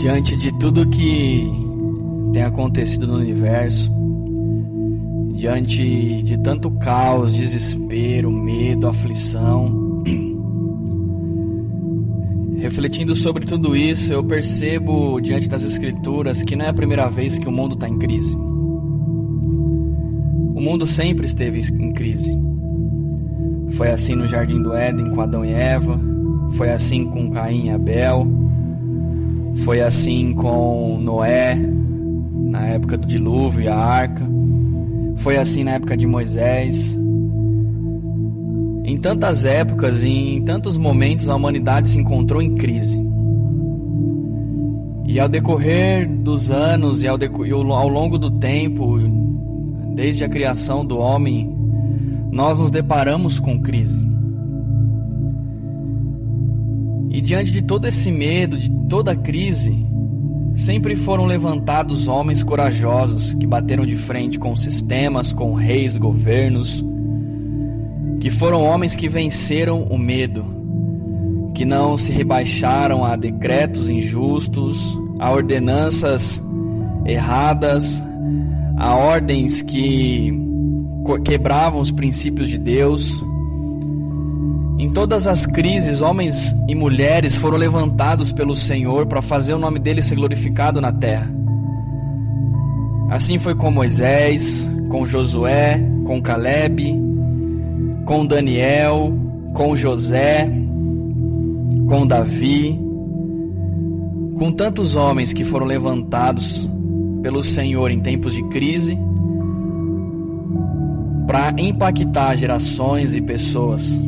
diante de tudo que tem acontecido no universo, diante de tanto caos, desespero, medo, aflição, refletindo sobre tudo isso, eu percebo diante das Escrituras que não é a primeira vez que o mundo está em crise. O mundo sempre esteve em crise. Foi assim no Jardim do Éden com Adão e Eva, foi assim com Caim e Abel, foi assim com Noé, na época do dilúvio e a arca. Foi assim na época de Moisés. Em tantas épocas e em tantos momentos a humanidade se encontrou em crise. E ao decorrer dos anos e ao, e ao longo do tempo, desde a criação do homem, nós nos deparamos com crise. E diante de todo esse medo, de toda a crise, sempre foram levantados homens corajosos que bateram de frente com sistemas, com reis, governos, que foram homens que venceram o medo, que não se rebaixaram a decretos injustos, a ordenanças erradas, a ordens que quebravam os princípios de Deus em todas as crises, homens e mulheres foram levantados pelo Senhor para fazer o nome dele ser glorificado na terra. Assim foi com Moisés, com Josué, com Caleb, com Daniel, com José, com Davi, com tantos homens que foram levantados pelo Senhor em tempos de crise para impactar gerações e pessoas.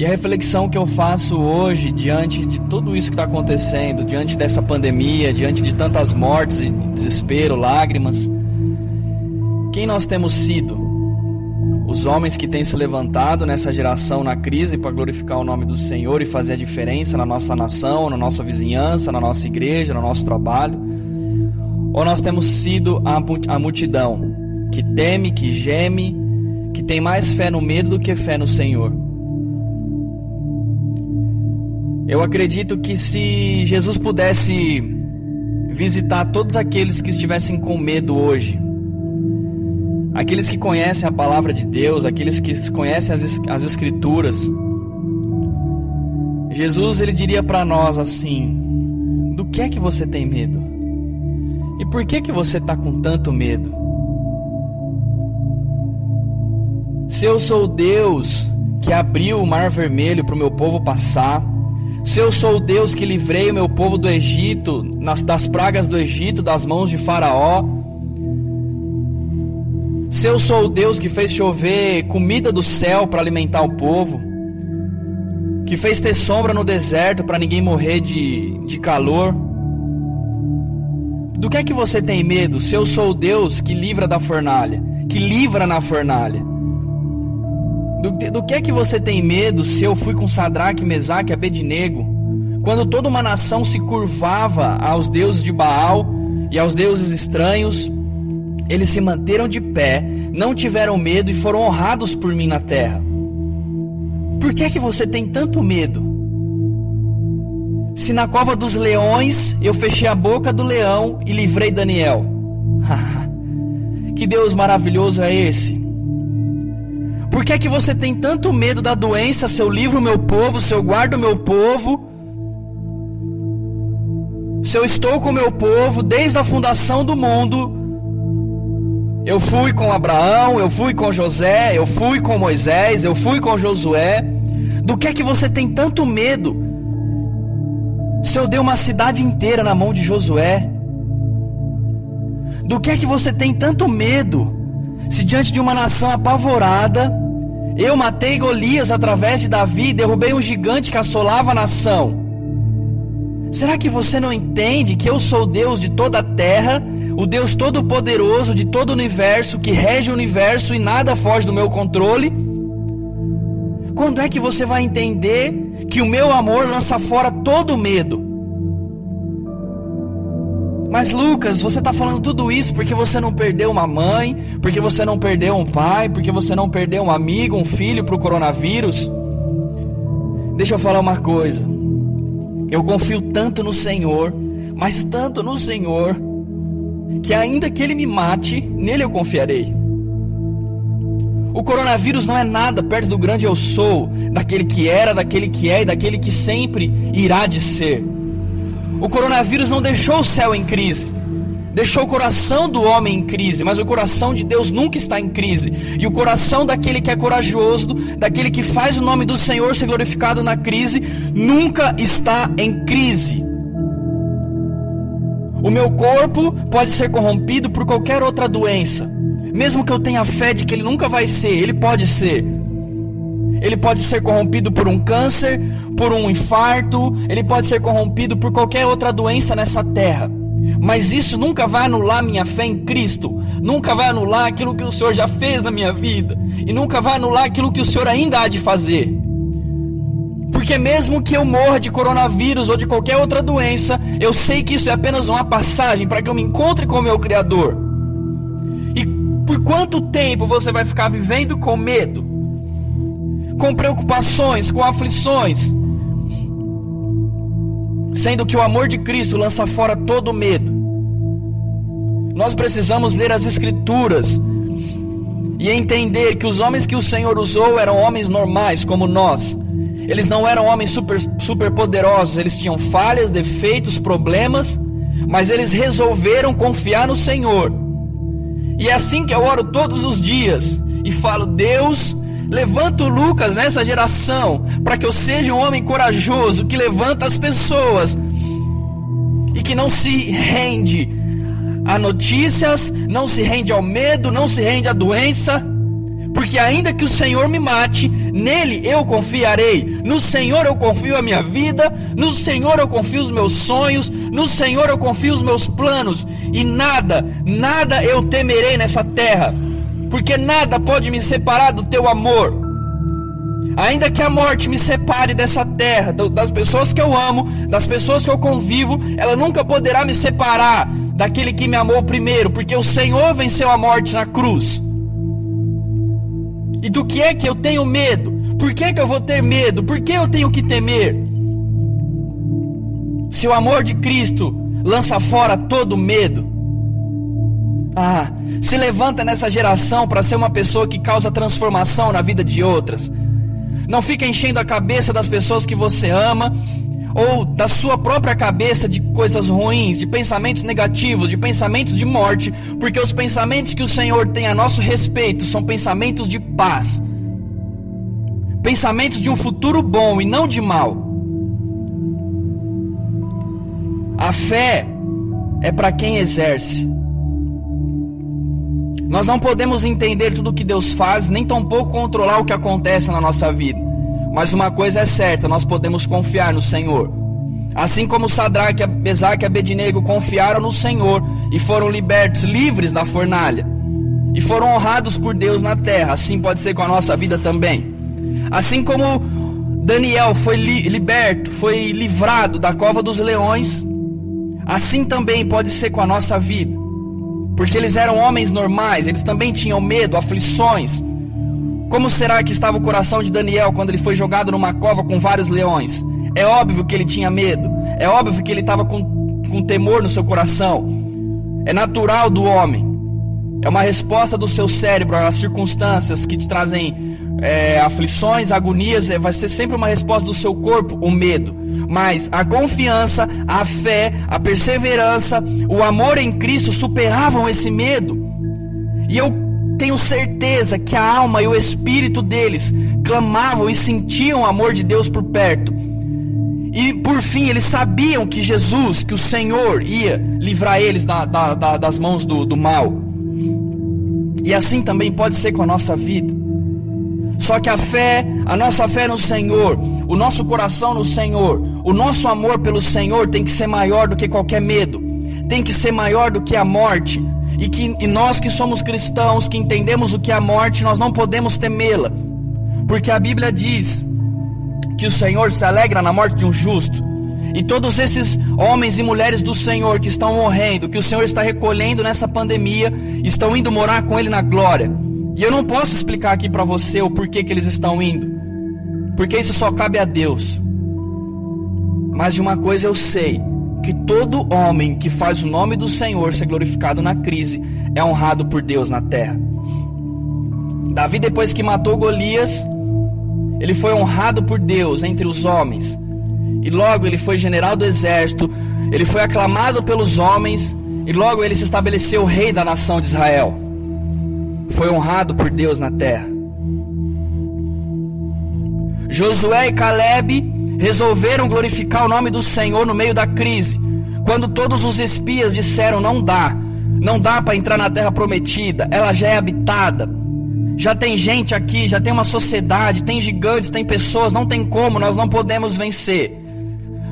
E a reflexão que eu faço hoje, diante de tudo isso que está acontecendo, diante dessa pandemia, diante de tantas mortes, desespero, lágrimas, quem nós temos sido? Os homens que têm se levantado nessa geração na crise para glorificar o nome do Senhor e fazer a diferença na nossa nação, na nossa vizinhança, na nossa igreja, no nosso trabalho? Ou nós temos sido a multidão que teme, que geme, que tem mais fé no medo do que fé no Senhor? Eu acredito que se Jesus pudesse visitar todos aqueles que estivessem com medo hoje, aqueles que conhecem a palavra de Deus, aqueles que conhecem as, as Escrituras, Jesus ele diria para nós assim: do que é que você tem medo? E por que que você está com tanto medo? Se eu sou Deus que abriu o mar vermelho para o meu povo passar, se eu sou o Deus que livrei o meu povo do Egito, nas, das pragas do Egito, das mãos de Faraó. Se eu sou o Deus que fez chover comida do céu para alimentar o povo, que fez ter sombra no deserto para ninguém morrer de, de calor. Do que é que você tem medo? Se eu sou o Deus que livra da fornalha, que livra na fornalha. Do, do que é que você tem medo se eu fui com Sadraque, Mesaque Abednego? Quando toda uma nação se curvava aos deuses de Baal e aos deuses estranhos, eles se manteram de pé, não tiveram medo e foram honrados por mim na terra. Por que é que você tem tanto medo? Se na cova dos leões eu fechei a boca do leão e livrei Daniel. que Deus maravilhoso é esse? Por que é que você tem tanto medo da doença, seu livro, meu povo, seu guarda, meu povo? Se eu estou com meu povo desde a fundação do mundo, eu fui com Abraão, eu fui com José, eu fui com Moisés, eu fui com Josué. Do que é que você tem tanto medo? Se eu dei uma cidade inteira na mão de Josué, do que é que você tem tanto medo? Se diante de uma nação apavorada, eu matei Golias através de Davi e derrubei um gigante que assolava a nação. Será que você não entende que eu sou o Deus de toda a terra, o Deus todo-poderoso de todo o universo, que rege o universo e nada foge do meu controle? Quando é que você vai entender que o meu amor lança fora todo medo? Mas Lucas, você está falando tudo isso porque você não perdeu uma mãe, porque você não perdeu um pai, porque você não perdeu um amigo, um filho para o coronavírus. Deixa eu falar uma coisa. Eu confio tanto no Senhor, mas tanto no Senhor, que ainda que Ele me mate, nele eu confiarei. O coronavírus não é nada perto do grande eu sou, daquele que era, daquele que é e daquele que sempre irá de ser. O coronavírus não deixou o céu em crise, deixou o coração do homem em crise, mas o coração de Deus nunca está em crise. E o coração daquele que é corajoso, daquele que faz o nome do Senhor ser glorificado na crise, nunca está em crise. O meu corpo pode ser corrompido por qualquer outra doença. Mesmo que eu tenha fé de que ele nunca vai ser, ele pode ser. Ele pode ser corrompido por um câncer, por um infarto, ele pode ser corrompido por qualquer outra doença nessa terra. Mas isso nunca vai anular minha fé em Cristo, nunca vai anular aquilo que o Senhor já fez na minha vida, e nunca vai anular aquilo que o Senhor ainda há de fazer. Porque mesmo que eu morra de coronavírus ou de qualquer outra doença, eu sei que isso é apenas uma passagem para que eu me encontre com o meu Criador. E por quanto tempo você vai ficar vivendo com medo? Com preocupações, com aflições? Sendo que o amor de Cristo lança fora todo medo. Nós precisamos ler as Escrituras e entender que os homens que o Senhor usou eram homens normais como nós eles não eram homens super, super poderosos, eles tinham falhas, defeitos, problemas, mas eles resolveram confiar no Senhor. E é assim que eu oro todos os dias e falo: Deus, levanta o Lucas nessa geração, para que eu seja um homem corajoso que levanta as pessoas e que não se rende a notícias, não se rende ao medo, não se rende à doença. Porque ainda que o Senhor me mate, nele eu confiarei. No Senhor eu confio a minha vida, no Senhor eu confio os meus sonhos, no Senhor eu confio os meus planos, e nada, nada eu temerei nessa terra, porque nada pode me separar do teu amor. Ainda que a morte me separe dessa terra, das pessoas que eu amo, das pessoas que eu convivo, ela nunca poderá me separar daquele que me amou primeiro, porque o Senhor venceu a morte na cruz. E do que é que eu tenho medo? Por que, é que eu vou ter medo? Por que eu tenho que temer? Se o amor de Cristo lança fora todo medo. Ah, se levanta nessa geração para ser uma pessoa que causa transformação na vida de outras. Não fica enchendo a cabeça das pessoas que você ama ou da sua própria cabeça de coisas ruins, de pensamentos negativos, de pensamentos de morte, porque os pensamentos que o Senhor tem a nosso respeito são pensamentos de paz, pensamentos de um futuro bom e não de mal. A fé é para quem exerce. Nós não podemos entender tudo o que Deus faz, nem tampouco controlar o que acontece na nossa vida. Mas uma coisa é certa, nós podemos confiar no Senhor. Assim como Sadraque, Mesaque e Abednego confiaram no Senhor e foram libertos, livres da fornalha. E foram honrados por Deus na terra, assim pode ser com a nossa vida também. Assim como Daniel foi li liberto, foi livrado da cova dos leões, assim também pode ser com a nossa vida. Porque eles eram homens normais, eles também tinham medo, aflições, como será que estava o coração de Daniel quando ele foi jogado numa cova com vários leões? É óbvio que ele tinha medo, é óbvio que ele estava com, com temor no seu coração. É natural do homem, é uma resposta do seu cérebro às circunstâncias que te trazem é, aflições, agonias, é, vai ser sempre uma resposta do seu corpo, o medo. Mas a confiança, a fé, a perseverança, o amor em Cristo superavam esse medo. E eu tenho certeza que a alma e o espírito deles clamavam e sentiam o amor de Deus por perto. E por fim, eles sabiam que Jesus, que o Senhor ia livrar eles da, da, da, das mãos do, do mal. E assim também pode ser com a nossa vida. Só que a fé, a nossa fé no Senhor, o nosso coração no Senhor, o nosso amor pelo Senhor tem que ser maior do que qualquer medo, tem que ser maior do que a morte, e que e nós que somos cristãos, que entendemos o que é a morte, nós não podemos temê-la. Porque a Bíblia diz que o Senhor se alegra na morte de um justo. E todos esses homens e mulheres do Senhor que estão morrendo, que o Senhor está recolhendo nessa pandemia, estão indo morar com Ele na glória. E eu não posso explicar aqui para você o porquê que eles estão indo, porque isso só cabe a Deus. Mas de uma coisa eu sei, que todo homem que faz o nome do Senhor ser glorificado na crise é honrado por Deus na terra. Davi, depois que matou Golias, ele foi honrado por Deus entre os homens. E logo ele foi general do exército, ele foi aclamado pelos homens, e logo ele se estabeleceu rei da nação de Israel. Foi honrado por Deus na terra. Josué e Caleb resolveram glorificar o nome do Senhor no meio da crise. Quando todos os espias disseram: Não dá, não dá para entrar na terra prometida, ela já é habitada. Já tem gente aqui, já tem uma sociedade, tem gigantes, tem pessoas, não tem como, nós não podemos vencer.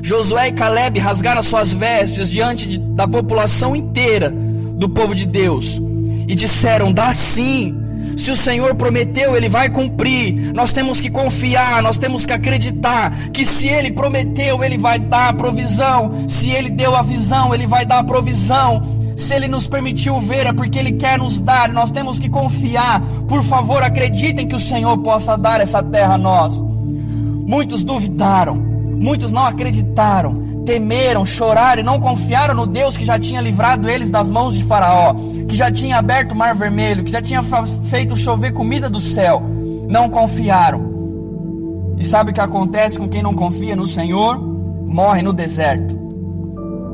Josué e Caleb rasgaram suas vestes diante da população inteira do povo de Deus e disseram: Dá sim, se o Senhor prometeu, Ele vai cumprir. Nós temos que confiar, nós temos que acreditar que se Ele prometeu, Ele vai dar a provisão. Se Ele deu a visão, Ele vai dar a provisão. Se Ele nos permitiu ver, é porque Ele quer nos dar. Nós temos que confiar. Por favor, acreditem que o Senhor possa dar essa terra a nós. Muitos duvidaram, muitos não acreditaram, temeram, choraram e não confiaram no Deus que já tinha livrado eles das mãos de Faraó que já tinha aberto o mar vermelho, que já tinha feito chover comida do céu, não confiaram. E sabe o que acontece com quem não confia no Senhor? Morre no deserto.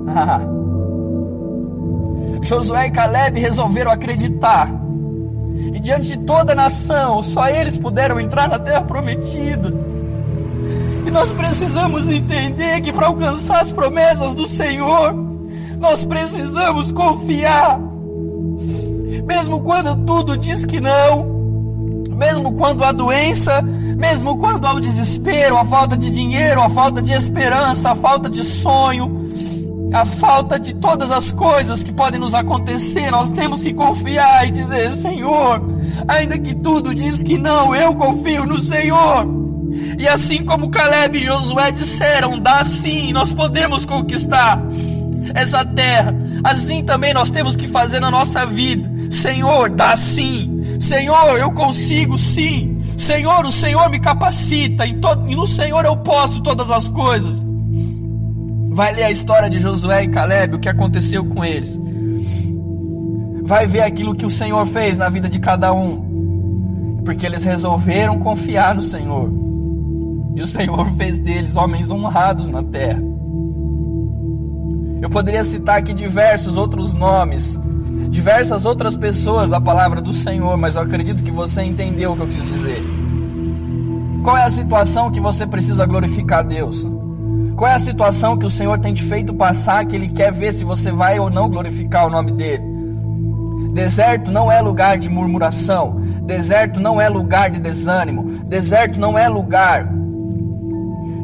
Josué e Caleb resolveram acreditar. E diante de toda a nação, só eles puderam entrar na terra prometida. E nós precisamos entender que para alcançar as promessas do Senhor, nós precisamos confiar mesmo quando tudo diz que não, mesmo quando há doença, mesmo quando há o desespero, a falta de dinheiro, a falta de esperança, a falta de sonho, a falta de todas as coisas que podem nos acontecer, nós temos que confiar e dizer: Senhor, ainda que tudo diz que não, eu confio no Senhor. E assim como Caleb e Josué disseram, dá sim, nós podemos conquistar essa terra. Assim também nós temos que fazer na nossa vida. Senhor, dá sim. Senhor, eu consigo sim. Senhor, o Senhor me capacita. E, e no Senhor eu posso todas as coisas. Vai ler a história de Josué e Caleb, o que aconteceu com eles. Vai ver aquilo que o Senhor fez na vida de cada um. Porque eles resolveram confiar no Senhor. E o Senhor fez deles homens honrados na terra. Eu poderia citar aqui diversos outros nomes diversas outras pessoas da palavra do Senhor, mas eu acredito que você entendeu o que eu quis dizer. Qual é a situação que você precisa glorificar a Deus? Qual é a situação que o Senhor tem te feito passar que Ele quer ver se você vai ou não glorificar o nome dEle? Deserto não é lugar de murmuração, deserto não é lugar de desânimo, deserto não é lugar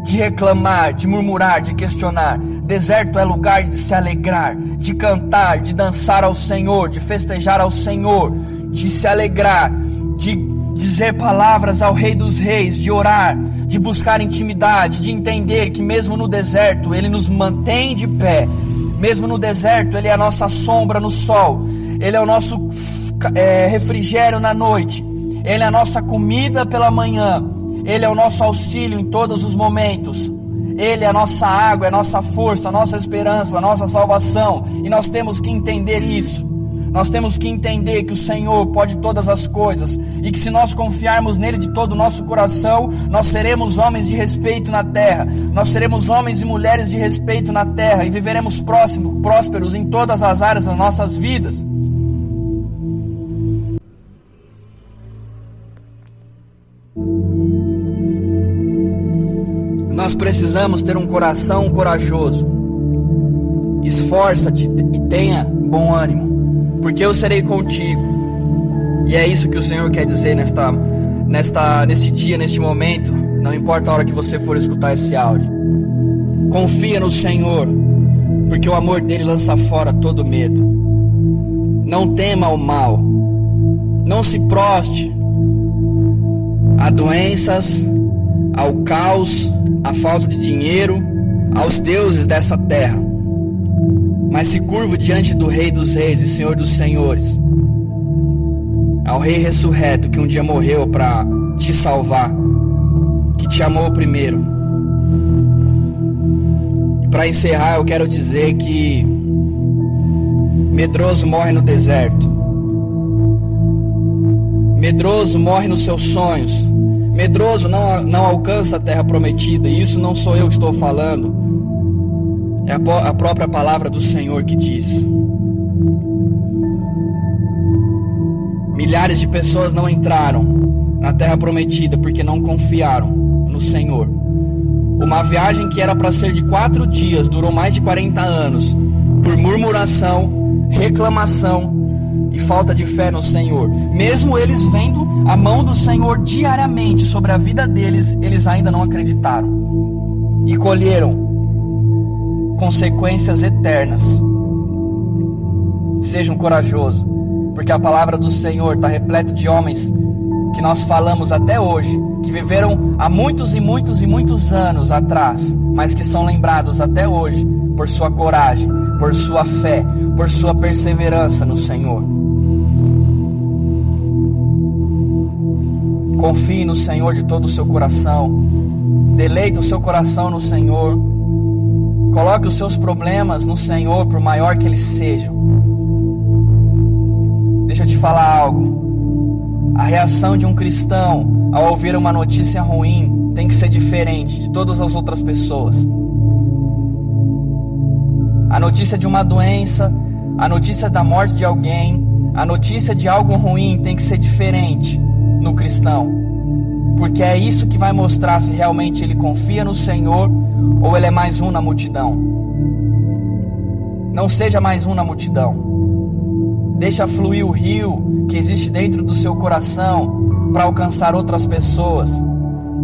de reclamar, de murmurar, de questionar. Deserto é lugar de se alegrar, de cantar, de dançar ao Senhor, de festejar ao Senhor, de se alegrar, de dizer palavras ao Rei dos Reis, de orar, de buscar intimidade, de entender que mesmo no deserto Ele nos mantém de pé, mesmo no deserto Ele é a nossa sombra no sol, Ele é o nosso é, refrigério na noite, Ele é a nossa comida pela manhã. Ele é o nosso auxílio em todos os momentos. Ele é a nossa água, é a nossa força, a nossa esperança, a nossa salvação. E nós temos que entender isso. Nós temos que entender que o Senhor pode todas as coisas e que se nós confiarmos nele de todo o nosso coração, nós seremos homens de respeito na terra. Nós seremos homens e mulheres de respeito na terra e viveremos próximo, prósperos em todas as áreas das nossas vidas. Nós precisamos ter um coração corajoso. Esforça-te e tenha bom ânimo, porque eu serei contigo. E é isso que o Senhor quer dizer nesta, nesta, nesse dia, neste momento. Não importa a hora que você for escutar esse áudio. Confia no Senhor, porque o amor dele lança fora todo medo. Não tema o mal. Não se proste a doenças, ao caos, à falta de dinheiro, aos deuses dessa terra, mas se curva diante do Rei dos Reis e Senhor dos Senhores, ao Rei ressurreto que um dia morreu para te salvar, que te amou primeiro. para encerrar, eu quero dizer que medroso morre no deserto. Medroso morre nos seus sonhos. Medroso não, não alcança a terra prometida. E isso não sou eu que estou falando. É a, a própria palavra do Senhor que diz. Milhares de pessoas não entraram na terra prometida porque não confiaram no Senhor. Uma viagem que era para ser de quatro dias durou mais de 40 anos por murmuração, reclamação e falta de fé no Senhor. Mesmo eles vendo a mão do Senhor diariamente sobre a vida deles, eles ainda não acreditaram e colheram consequências eternas. Sejam corajosos, porque a palavra do Senhor está repleta de homens que nós falamos até hoje, que viveram há muitos e muitos e muitos anos atrás, mas que são lembrados até hoje por sua coragem, por sua fé, por sua perseverança no Senhor. Confie no Senhor de todo o seu coração. Deleite o seu coração no Senhor. Coloque os seus problemas no Senhor, por maior que eles sejam. Deixa eu te falar algo. A reação de um cristão ao ouvir uma notícia ruim tem que ser diferente de todas as outras pessoas. A notícia de uma doença, a notícia da morte de alguém, a notícia de algo ruim tem que ser diferente no cristão. Porque é isso que vai mostrar se realmente ele confia no Senhor ou ele é mais um na multidão. Não seja mais um na multidão. Deixa fluir o rio que existe dentro do seu coração para alcançar outras pessoas.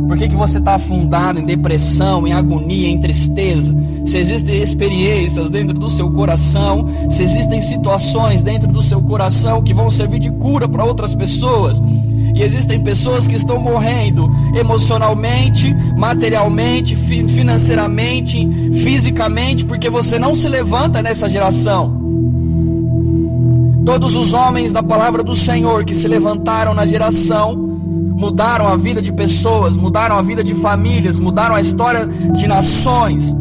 Por que, que você está afundado em depressão, em agonia, em tristeza? Se existem experiências dentro do seu coração, se existem situações dentro do seu coração que vão servir de cura para outras pessoas, e existem pessoas que estão morrendo emocionalmente, materialmente, financeiramente, fisicamente, porque você não se levanta nessa geração. Todos os homens da palavra do Senhor que se levantaram na geração mudaram a vida de pessoas, mudaram a vida de famílias, mudaram a história de nações.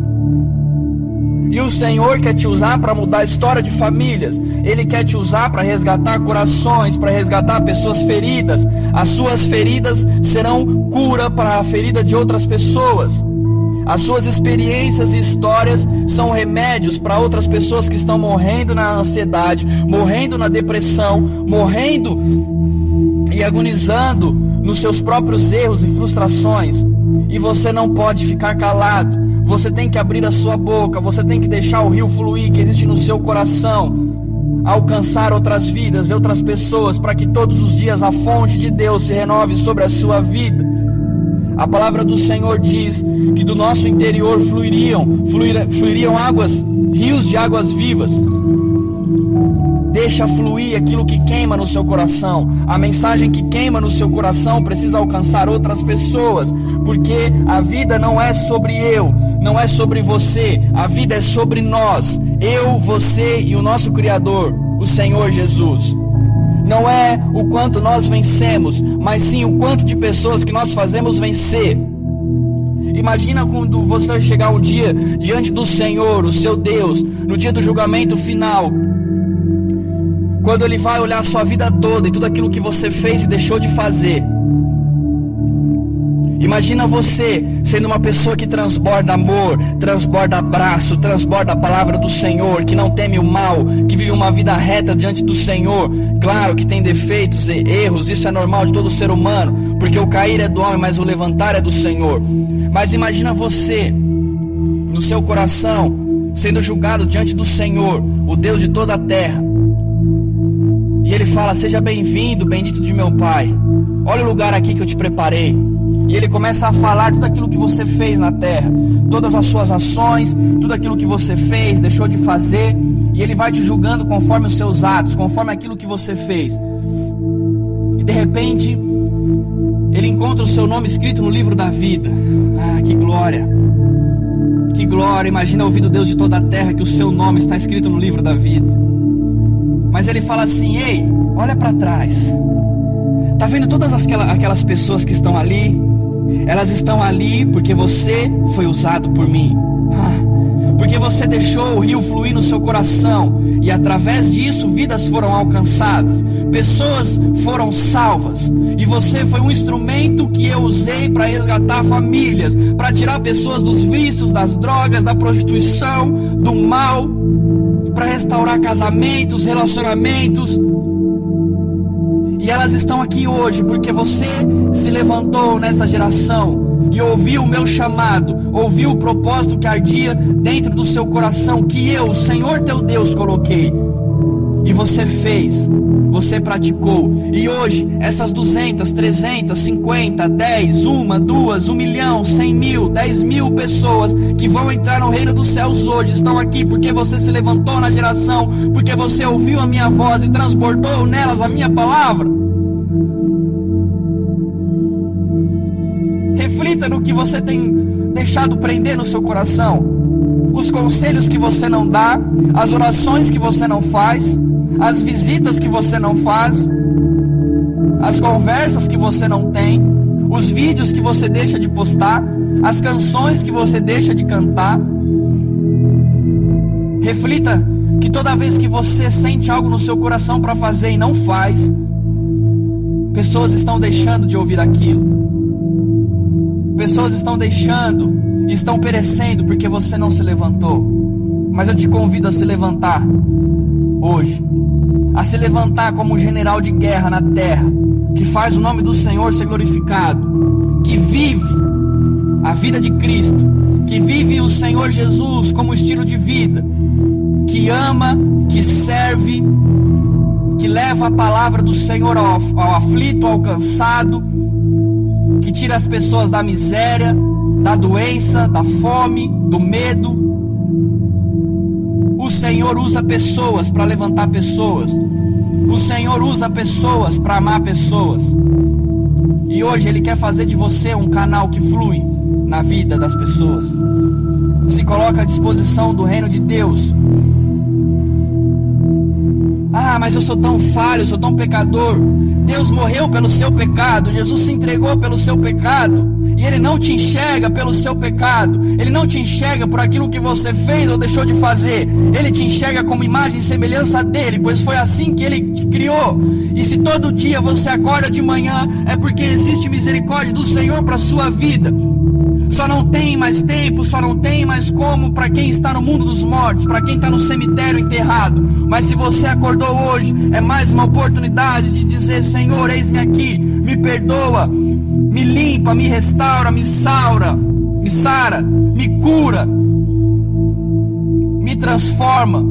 E o Senhor quer te usar para mudar a história de famílias. Ele quer te usar para resgatar corações, para resgatar pessoas feridas. As suas feridas serão cura para a ferida de outras pessoas. As suas experiências e histórias são remédios para outras pessoas que estão morrendo na ansiedade, morrendo na depressão, morrendo e agonizando nos seus próprios erros e frustrações. E você não pode ficar calado. Você tem que abrir a sua boca, você tem que deixar o rio fluir que existe no seu coração, alcançar outras vidas e outras pessoas, para que todos os dias a fonte de Deus se renove sobre a sua vida. A palavra do Senhor diz que do nosso interior fluiriam, fluiriam águas, rios de águas vivas. Deixa fluir aquilo que queima no seu coração. A mensagem que queima no seu coração precisa alcançar outras pessoas, porque a vida não é sobre eu, não é sobre você, a vida é sobre nós. Eu, você e o nosso Criador, o Senhor Jesus. Não é o quanto nós vencemos, mas sim o quanto de pessoas que nós fazemos vencer. Imagina quando você chegar um dia diante do Senhor, o seu Deus, no dia do julgamento final, quando ele vai olhar a sua vida toda e tudo aquilo que você fez e deixou de fazer. Imagina você sendo uma pessoa que transborda amor, transborda abraço, transborda a palavra do Senhor, que não teme o mal, que vive uma vida reta diante do Senhor. Claro que tem defeitos e erros, isso é normal de todo ser humano, porque o cair é do homem, mas o levantar é do Senhor. Mas imagina você no seu coração sendo julgado diante do Senhor, o Deus de toda a terra e ele fala: Seja bem-vindo, bendito de meu Pai. Olha o lugar aqui que eu te preparei. E ele começa a falar tudo aquilo que você fez na terra, todas as suas ações, tudo aquilo que você fez, deixou de fazer, e ele vai te julgando conforme os seus atos, conforme aquilo que você fez. E de repente, ele encontra o seu nome escrito no livro da vida. Ah, que glória! Que glória! Imagina ouvir do Deus de toda a terra que o seu nome está escrito no livro da vida. Mas ele fala assim: ei, olha para trás. Tá vendo todas aquelas, aquelas pessoas que estão ali? Elas estão ali porque você foi usado por mim. porque você deixou o rio fluir no seu coração e através disso vidas foram alcançadas, pessoas foram salvas e você foi um instrumento que eu usei para resgatar famílias, para tirar pessoas dos vícios, das drogas, da prostituição, do mal, para restaurar casamentos, relacionamentos. E elas estão aqui hoje porque você se levantou nessa geração e ouviu o meu chamado, ouviu o propósito que ardia dentro do seu coração, que eu, o Senhor teu Deus, coloquei. E você fez, você praticou. E hoje, essas 200, 300, 50, 10, uma, duas, um milhão, cem mil, dez mil pessoas que vão entrar no reino dos céus hoje estão aqui porque você se levantou na geração, porque você ouviu a minha voz e transportou nelas a minha palavra. Reflita no que você tem deixado prender no seu coração. Os conselhos que você não dá, as orações que você não faz, as visitas que você não faz, as conversas que você não tem, os vídeos que você deixa de postar, as canções que você deixa de cantar. Reflita que toda vez que você sente algo no seu coração para fazer e não faz, pessoas estão deixando de ouvir aquilo. Pessoas estão deixando, estão perecendo porque você não se levantou. Mas eu te convido a se levantar hoje, a se levantar como general de guerra na terra, que faz o nome do Senhor ser glorificado, que vive a vida de Cristo, que vive o Senhor Jesus como estilo de vida, que ama, que serve, que leva a palavra do Senhor ao, ao aflito, ao cansado que tira as pessoas da miséria, da doença, da fome, do medo. Senhor usa pessoas para levantar pessoas. O Senhor usa pessoas para amar pessoas. E hoje Ele quer fazer de você um canal que flui na vida das pessoas. Se coloca à disposição do reino de Deus ah, mas eu sou tão falho, eu sou tão pecador. Deus morreu pelo seu pecado, Jesus se entregou pelo seu pecado. E Ele não te enxerga pelo seu pecado. Ele não te enxerga por aquilo que você fez ou deixou de fazer. Ele te enxerga como imagem e semelhança dele, pois foi assim que Ele te criou. E se todo dia você acorda de manhã, é porque existe misericórdia do Senhor para sua vida. Só não tem mais tempo, só não tem mais como para quem está no mundo dos mortos, para quem está no cemitério enterrado. Mas se você acordou hoje, é mais uma oportunidade de dizer: Senhor, eis-me aqui, me perdoa, me limpa, me restaura, me saura, me sara, me cura, me transforma.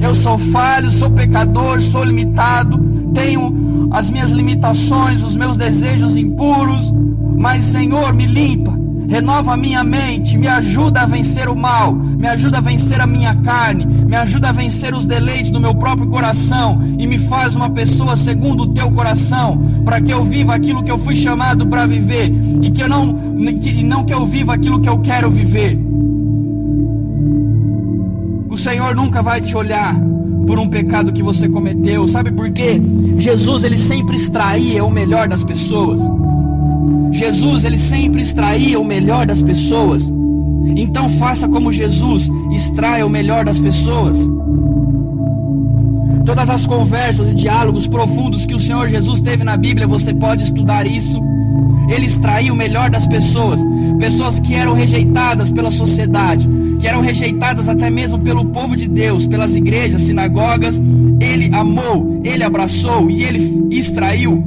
Eu sou falho, sou pecador, sou limitado, tenho as minhas limitações, os meus desejos impuros, mas Senhor, me limpa renova a minha mente, me ajuda a vencer o mal, me ajuda a vencer a minha carne, me ajuda a vencer os deleites do meu próprio coração e me faz uma pessoa segundo o teu coração, para que eu viva aquilo que eu fui chamado para viver e que eu não que, não que eu viva aquilo que eu quero viver. O Senhor nunca vai te olhar por um pecado que você cometeu, sabe por quê? Jesus ele sempre extraía o melhor das pessoas. Jesus, ele sempre extraía o melhor das pessoas. Então faça como Jesus, extraia o melhor das pessoas. Todas as conversas e diálogos profundos que o Senhor Jesus teve na Bíblia, você pode estudar isso. Ele extraía o melhor das pessoas, pessoas que eram rejeitadas pela sociedade, que eram rejeitadas até mesmo pelo povo de Deus, pelas igrejas, sinagogas. Ele amou, ele abraçou e ele extraiu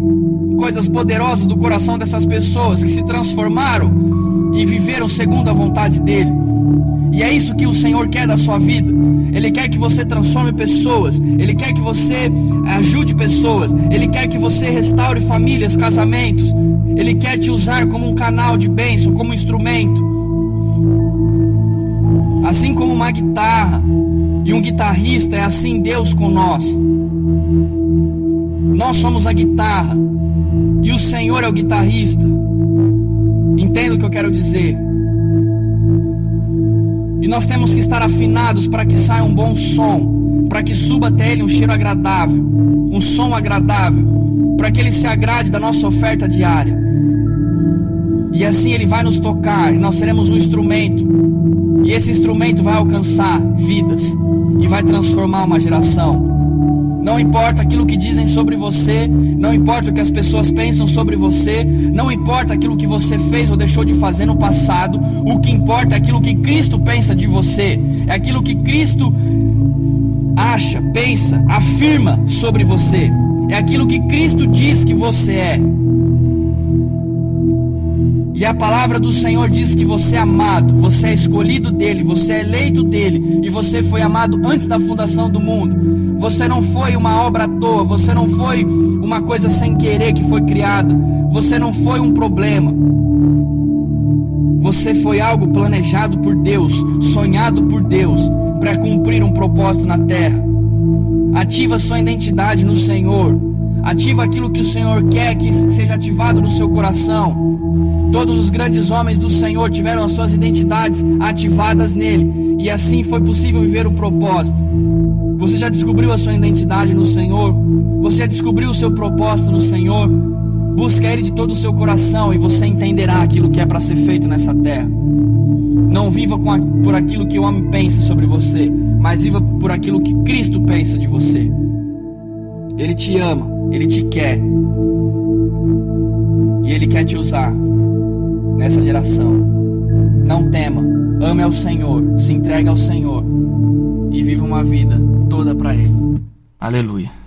coisas poderosas do coração dessas pessoas que se transformaram e viveram segundo a vontade dele. E é isso que o Senhor quer da sua vida. Ele quer que você transforme pessoas. Ele quer que você ajude pessoas. Ele quer que você restaure famílias, casamentos. Ele quer te usar como um canal de bênção, como instrumento. Assim como uma guitarra e um guitarrista, é assim Deus com nós. Nós somos a guitarra e o Senhor é o guitarrista. Entenda o que eu quero dizer. E nós temos que estar afinados para que saia um bom som, para que suba até ele um cheiro agradável, um som agradável, para que ele se agrade da nossa oferta diária. E assim ele vai nos tocar, e nós seremos um instrumento E esse instrumento vai alcançar vidas e vai transformar uma geração. Não importa aquilo que dizem sobre você, não importa o que as pessoas pensam sobre você, não importa aquilo que você fez ou deixou de fazer no passado, o que importa é aquilo que Cristo pensa de você, é aquilo que Cristo acha, pensa, afirma sobre você, é aquilo que Cristo diz que você é. E a palavra do Senhor diz que você é amado, você é escolhido dele, você é eleito dele, e você foi amado antes da fundação do mundo. Você não foi uma obra à toa, você não foi uma coisa sem querer que foi criada, você não foi um problema. Você foi algo planejado por Deus, sonhado por Deus, para cumprir um propósito na terra. Ativa sua identidade no Senhor. Ativa aquilo que o Senhor quer que seja ativado no seu coração. Todos os grandes homens do Senhor tiveram as suas identidades ativadas nele, e assim foi possível viver o propósito. Você já descobriu a sua identidade no Senhor? Você já descobriu o seu propósito no Senhor? Busca Ele de todo o seu coração e você entenderá aquilo que é para ser feito nessa terra. Não viva a, por aquilo que o homem pensa sobre você, mas viva por aquilo que Cristo pensa de você. Ele te ama, Ele te quer. E Ele quer te usar nessa geração. Não tema, ame ao Senhor, se entregue ao Senhor e viva uma vida toda para Ele. Aleluia.